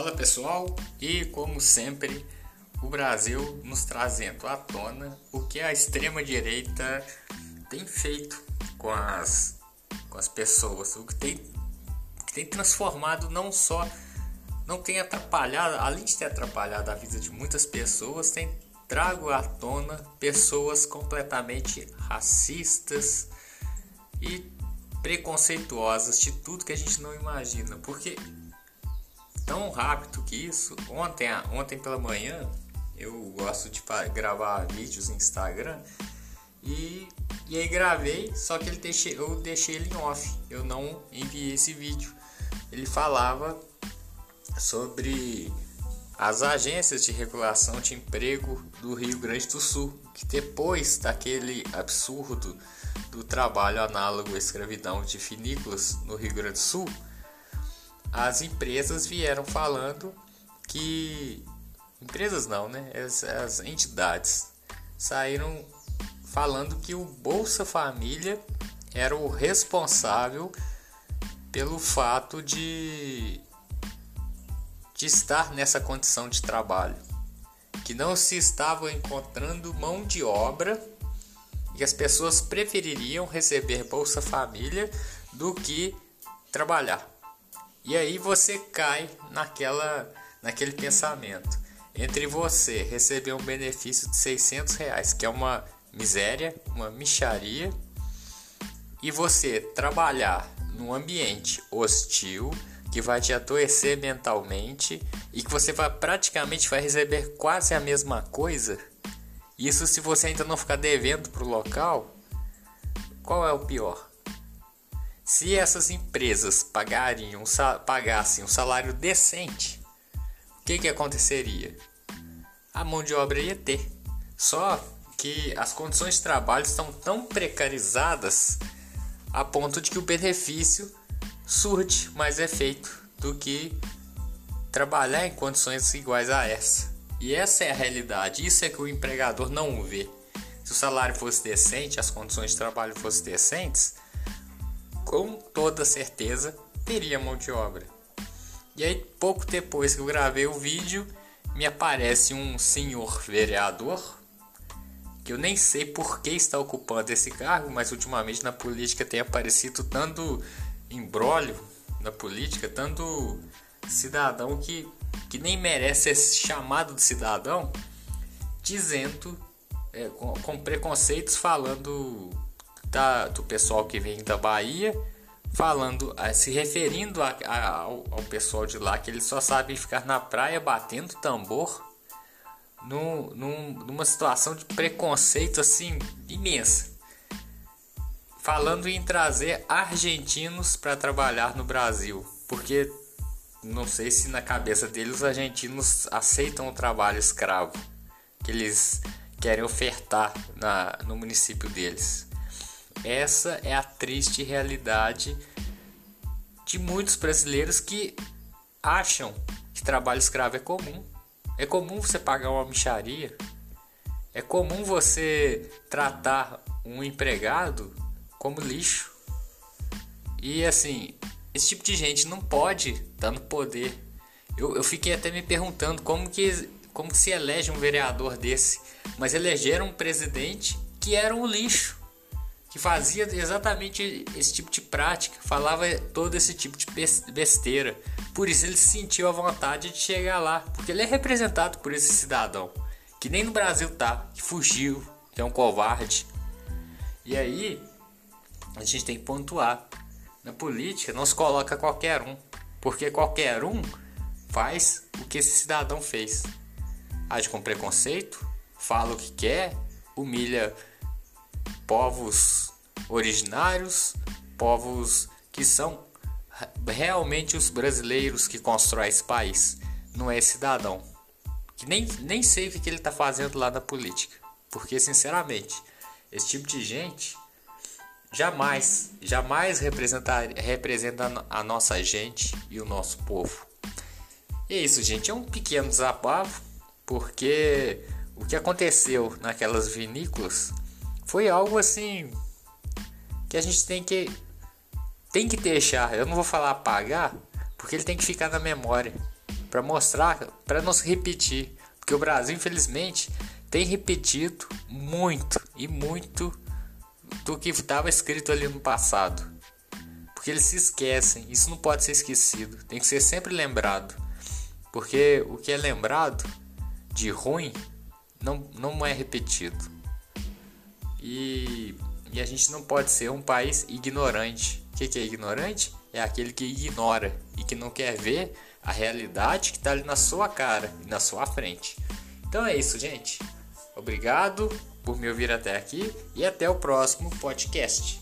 Fala pessoal, e como sempre, o Brasil nos trazendo à tona o que a extrema-direita tem feito com as, com as pessoas, o que tem, que tem transformado não só, não tem atrapalhado, além de ter atrapalhado a vida de muitas pessoas, tem trago à tona pessoas completamente racistas e preconceituosas de tudo que a gente não imagina, porque tão rápido que isso. Ontem, ontem pela manhã eu gosto de gravar vídeos no Instagram e, e aí gravei, só que ele deixei, eu deixei ele em off, eu não enviei esse vídeo. Ele falava sobre as agências de regulação de emprego do Rio Grande do Sul, que depois daquele absurdo do trabalho análogo à escravidão de finículas no Rio Grande do Sul, as empresas vieram falando que empresas não, né? As, as entidades saíram falando que o Bolsa Família era o responsável pelo fato de, de estar nessa condição de trabalho, que não se estava encontrando mão de obra e as pessoas prefeririam receber Bolsa Família do que trabalhar. E aí você cai naquela, naquele pensamento entre você receber um benefício de 600 reais, que é uma miséria, uma micharia, e você trabalhar num ambiente hostil que vai te adoecer mentalmente e que você vai praticamente vai receber quase a mesma coisa. Isso se você ainda não ficar devendo para o local. Qual é o pior? Se essas empresas pagariam, pagassem um salário decente, o que, que aconteceria? A mão de obra ia ter. Só que as condições de trabalho estão tão precarizadas a ponto de que o benefício surte mais efeito do que trabalhar em condições iguais a essa. E essa é a realidade, isso é que o empregador não vê. Se o salário fosse decente, as condições de trabalho fossem decentes, com toda certeza teria mão de obra. E aí, pouco depois que eu gravei o vídeo, me aparece um senhor vereador que eu nem sei por que está ocupando esse cargo, mas ultimamente na política tem aparecido tanto embrólio na política, tanto cidadão que, que nem merece ser chamado de cidadão, dizendo é, com, com preconceitos falando da, do pessoal que vem da Bahia, falando, se referindo a, a, ao, ao, pessoal de lá que eles só sabem ficar na praia batendo tambor, num, numa situação de preconceito assim imensa. Falando em trazer argentinos para trabalhar no Brasil, porque não sei se na cabeça deles os argentinos aceitam o trabalho escravo que eles querem ofertar na, no município deles. Essa é a triste realidade de muitos brasileiros que acham que trabalho escravo é comum. É comum você pagar uma micharia. É comum você tratar um empregado como lixo. E assim, esse tipo de gente não pode estar no poder. Eu, eu fiquei até me perguntando como que, como que se elege um vereador desse. Mas elegeram um presidente que era um lixo que fazia exatamente esse tipo de prática, falava todo esse tipo de besteira. Por isso ele sentiu a vontade de chegar lá, porque ele é representado por esse cidadão, que nem no Brasil tá, que fugiu, que é um covarde. E aí a gente tem que pontuar. Na política não se coloca qualquer um, porque qualquer um faz o que esse cidadão fez. Age com preconceito, fala o que quer, humilha povos originários, povos que são realmente os brasileiros que constroem esse país, não é cidadão. Que nem, nem sei o que ele está fazendo lá na política, porque sinceramente, esse tipo de gente jamais, jamais representa, representa a nossa gente e o nosso povo. E é isso, gente, é um pequeno desabafo, porque o que aconteceu naquelas vinícolas foi algo assim que a gente tem que tem que deixar. Eu não vou falar apagar, porque ele tem que ficar na memória. para mostrar, para não se repetir, porque o Brasil infelizmente tem repetido muito e muito do que estava escrito ali no passado. Porque eles se esquecem, isso não pode ser esquecido, tem que ser sempre lembrado. Porque o que é lembrado de ruim não, não é repetido. E, e a gente não pode ser um país ignorante. O que, que é ignorante? É aquele que ignora e que não quer ver a realidade que está ali na sua cara e na sua frente. Então é isso, gente. Obrigado por me ouvir até aqui e até o próximo podcast.